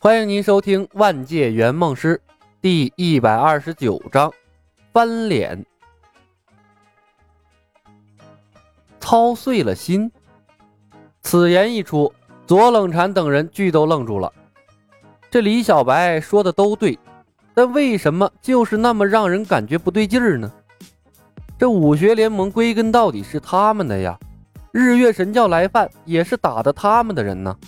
欢迎您收听《万界圆梦师》第一百二十九章翻脸，操碎了心。此言一出，左冷禅等人俱都愣住了。这李小白说的都对，但为什么就是那么让人感觉不对劲儿呢？这武学联盟归根到底是他们的呀，日月神教来犯也是打的他们的人呢。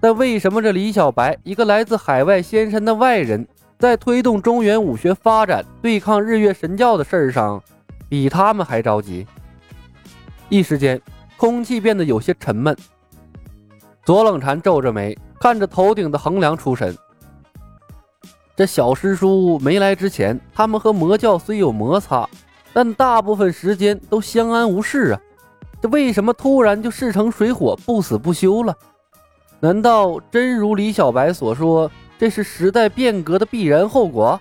但为什么这李小白一个来自海外仙山的外人，在推动中原武学发展、对抗日月神教的事儿上，比他们还着急？一时间，空气变得有些沉闷。左冷禅皱着眉，看着头顶的横梁出神。这小师叔没来之前，他们和魔教虽有摩擦，但大部分时间都相安无事啊。这为什么突然就势成水火，不死不休了？难道真如李小白所说，这是时代变革的必然后果？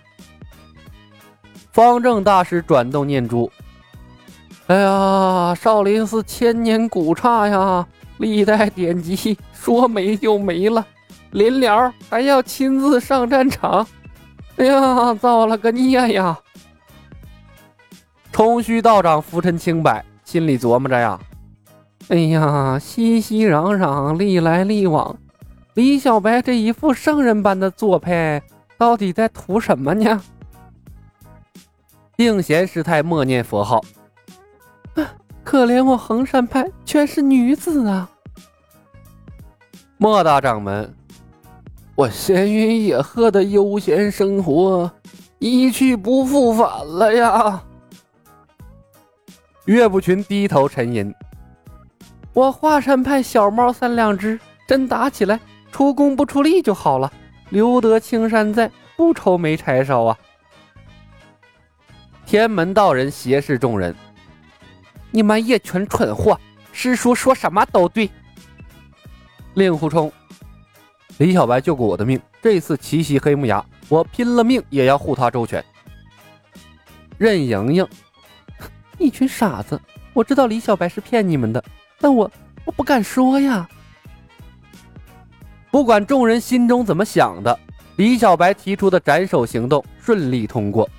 方正大师转动念珠。哎呀，少林寺千年古刹呀，历代典籍说没就没了，临了还要亲自上战场。哎呀，造了个孽呀！冲虚道长浮沉清白，心里琢磨着呀。哎呀，熙熙攘攘，历来历往，李小白这一副圣人般的做派，到底在图什么呢？定贤师太默念佛号，可怜我衡山派全是女子啊！莫大掌门，我闲云野鹤的悠闲生活一去不复返了呀！岳不群低头沉吟。我华山派小猫三两只，真打起来出工不出力就好了。留得青山在，不愁没柴烧啊！天门道人斜视众人：“你们一群蠢货，师叔说什么都对。”令狐冲：“李小白救过我的命，这次奇袭黑木崖，我拼了命也要护他周全。”任盈盈：“一群傻子，我知道李小白是骗你们的。”但我我不敢说呀。不管众人心中怎么想的，李小白提出的斩首行动顺利通过。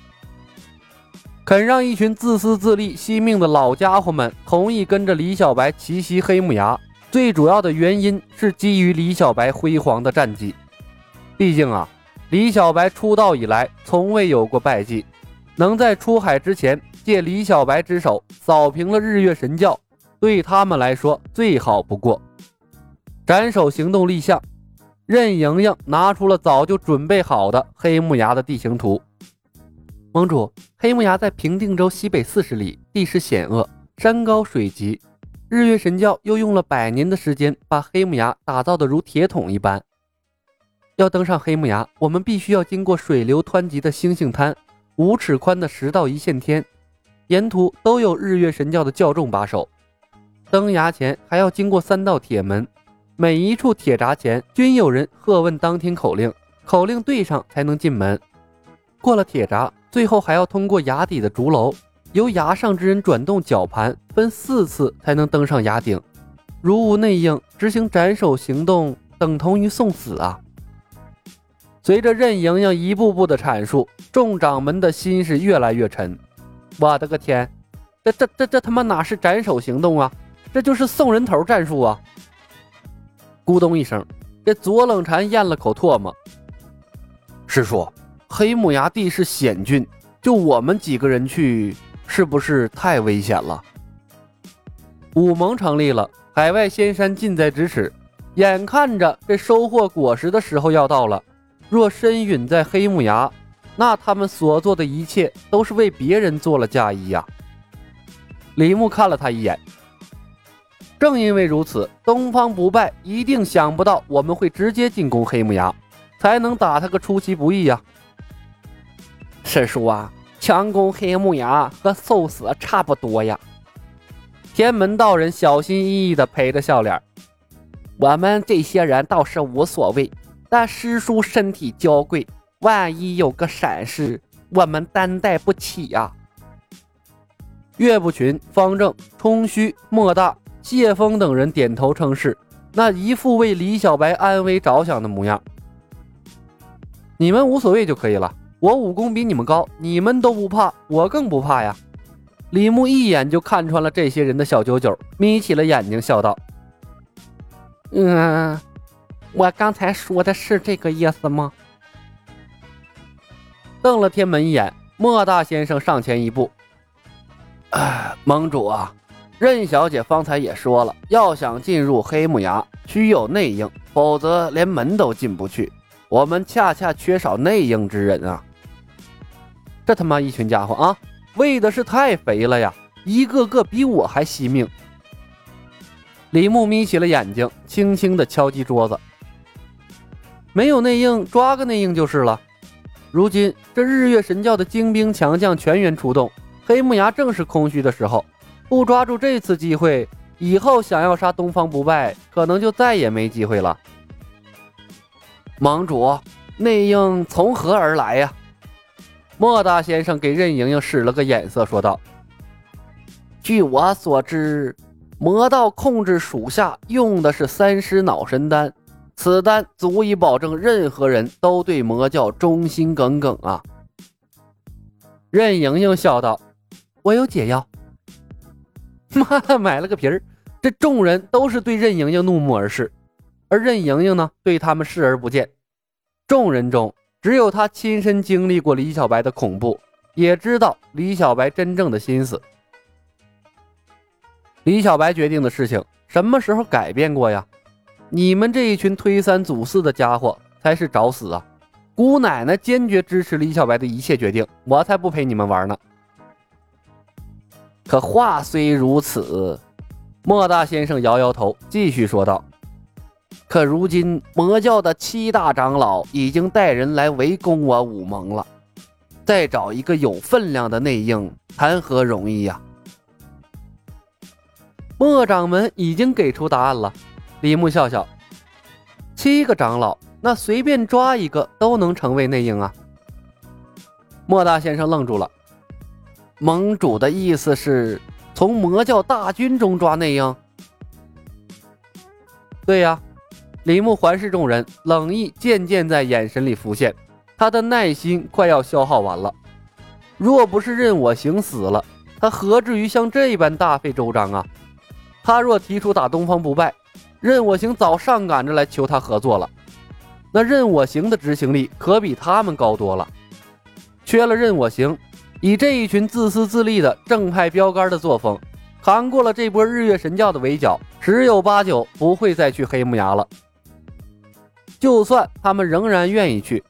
肯让一群自私自利、惜命的老家伙们同意跟着李小白奇袭黑木崖，最主要的原因是基于李小白辉煌的战绩。毕竟啊，李小白出道以来从未有过败绩，能在出海之前借李小白之手扫平了日月神教。对他们来说最好不过。斩首行动立项，任盈盈拿出了早就准备好的黑木崖的地形图。盟主，黑木崖在平定州西北四十里，地势险恶，山高水急。日月神教又用了百年的时间把黑木崖打造的如铁桶一般。要登上黑木崖，我们必须要经过水流湍急的星星滩，五尺宽的十道一线天，沿途都有日月神教的教众把守。登崖前还要经过三道铁门，每一处铁闸前均有人喝问当天口令，口令对上才能进门。过了铁闸，最后还要通过崖底的竹楼，由崖上之人转动绞盘，分四次才能登上崖顶。如无内应，执行斩首行动等同于送死啊！随着任盈盈一步步的阐述，众掌门的心是越来越沉。我的个天，这这这这他妈哪是斩首行动啊！这就是送人头战术啊！咕咚一声，这左冷禅咽了口唾沫。师叔，黑木崖地势险峻，就我们几个人去，是不是太危险了？武盟成立了，海外仙山近在咫尺，眼看着这收获果实的时候要到了。若身陨在黑木崖，那他们所做的一切都是为别人做了嫁衣呀！李牧看了他一眼。正因为如此，东方不败一定想不到我们会直接进攻黑木崖，才能打他个出其不意呀。师叔啊，强攻黑木崖和受死差不多呀。天门道人小心翼翼地陪着笑脸。我们这些人倒是无所谓，但师叔身体娇贵，万一有个闪失，我们担待不起呀。岳不群、方正、冲虚、莫大。谢峰等人点头称是，那一副为李小白安危着想的模样。你们无所谓就可以了。我武功比你们高，你们都不怕，我更不怕呀。李牧一眼就看穿了这些人的小九九，眯起了眼睛笑道：“嗯，我刚才说的是这个意思吗？”瞪了天门一眼，莫大先生上前一步：“啊盟主啊，任小姐方才也说了，要想进入黑木崖，需有内应，否则连门都进不去。我们恰恰缺少内应之人啊！”这他妈一群家伙啊，喂的是太肥了呀，一个个比我还惜命。李牧眯起了眼睛，轻轻的敲击桌子。没有内应，抓个内应就是了。如今这日月神教的精兵强将全员出动，黑木崖正是空虚的时候，不抓住这次机会，以后想要杀东方不败，可能就再也没机会了。盟主，内应从何而来呀？莫大先生给任盈盈使了个眼色，说道：“据我所知，魔道控制属下用的是三尸脑神丹，此丹足以保证任何人都对魔教忠心耿耿啊。”任盈盈笑道：“我有解药。”妈，买了个皮儿！这众人都是对任盈盈怒目而视，而任盈盈呢，对他们视而不见。众人中。只有他亲身经历过李小白的恐怖，也知道李小白真正的心思。李小白决定的事情什么时候改变过呀？你们这一群推三阻四的家伙才是找死啊！姑奶奶坚决支持李小白的一切决定，我才不陪你们玩呢。可话虽如此，莫大先生摇摇头，继续说道。可如今魔教的七大长老已经带人来围攻我武盟了，再找一个有分量的内应，谈何容易呀？莫掌门已经给出答案了。李牧笑笑：“七个长老，那随便抓一个都能成为内应啊。”莫大先生愣住了：“盟主的意思是从魔教大军中抓内应？”“对呀。”李牧环视众人，冷意渐渐在眼神里浮现，他的耐心快要消耗完了。若不是任我行死了，他何至于像这般大费周章啊？他若提出打东方不败，任我行早上赶着来求他合作了。那任我行的执行力可比他们高多了。缺了任我行，以这一群自私自利的正派标杆的作风，扛过了这波日月神教的围剿，十有八九不会再去黑木崖了。就算他们仍然愿意去，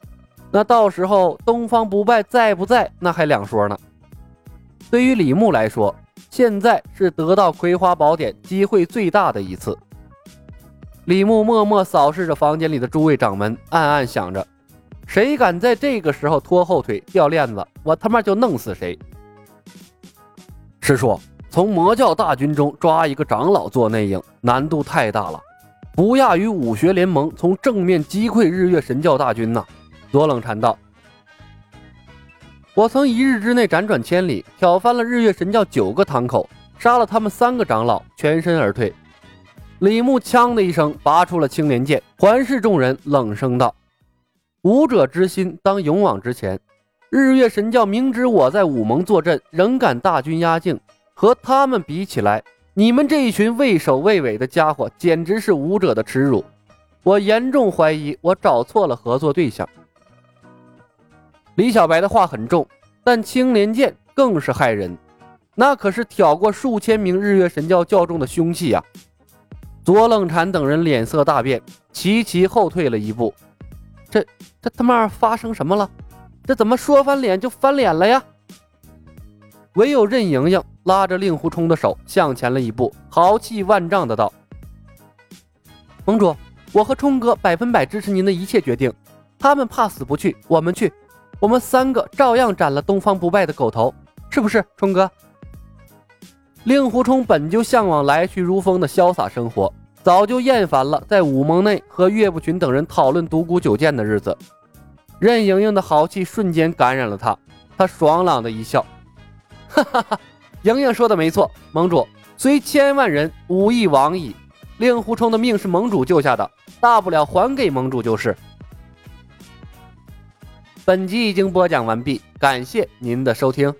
那到时候东方不败在不在，那还两说呢。对于李牧来说，现在是得到葵花宝典机会最大的一次。李牧默默扫视着房间里的诸位掌门，暗暗想着：谁敢在这个时候拖后腿、掉链子，我他妈就弄死谁。师叔，从魔教大军中抓一个长老做内应，难度太大了。不亚于武学联盟从正面击溃日月神教大军呐！左冷禅道：“我曾一日之内辗转千里，挑翻了日月神教九个堂口，杀了他们三个长老，全身而退。”李牧锵的一声拔出了青莲剑，环视众人，冷声道：“武者之心当勇往直前。日月神教明知我在武盟坐镇，仍敢大军压境，和他们比起来。”你们这一群畏首畏尾的家伙，简直是武者的耻辱！我严重怀疑我找错了合作对象。李小白的话很重，但青莲剑更是害人，那可是挑过数千名日月神教教众的凶器啊！左冷禅等人脸色大变，齐齐后退了一步。这这他妈发生什么了？这怎么说翻脸就翻脸了呀？唯有任盈盈拉着令狐冲的手向前了一步，豪气万丈的道：“盟主，我和冲哥百分百支持您的一切决定。他们怕死不去，我们去，我们三个照样斩了东方不败的狗头，是不是，冲哥？”令狐冲本就向往来去如风的潇洒生活，早就厌烦了在武盟内和岳不群等人讨论独孤九剑的日子。任盈盈的豪气瞬间感染了他，他爽朗的一笑。哈哈哈，盈盈说的没错，盟主虽千万人，吾亦往矣。令狐冲的命是盟主救下的，大不了还给盟主就是。本集已经播讲完毕，感谢您的收听。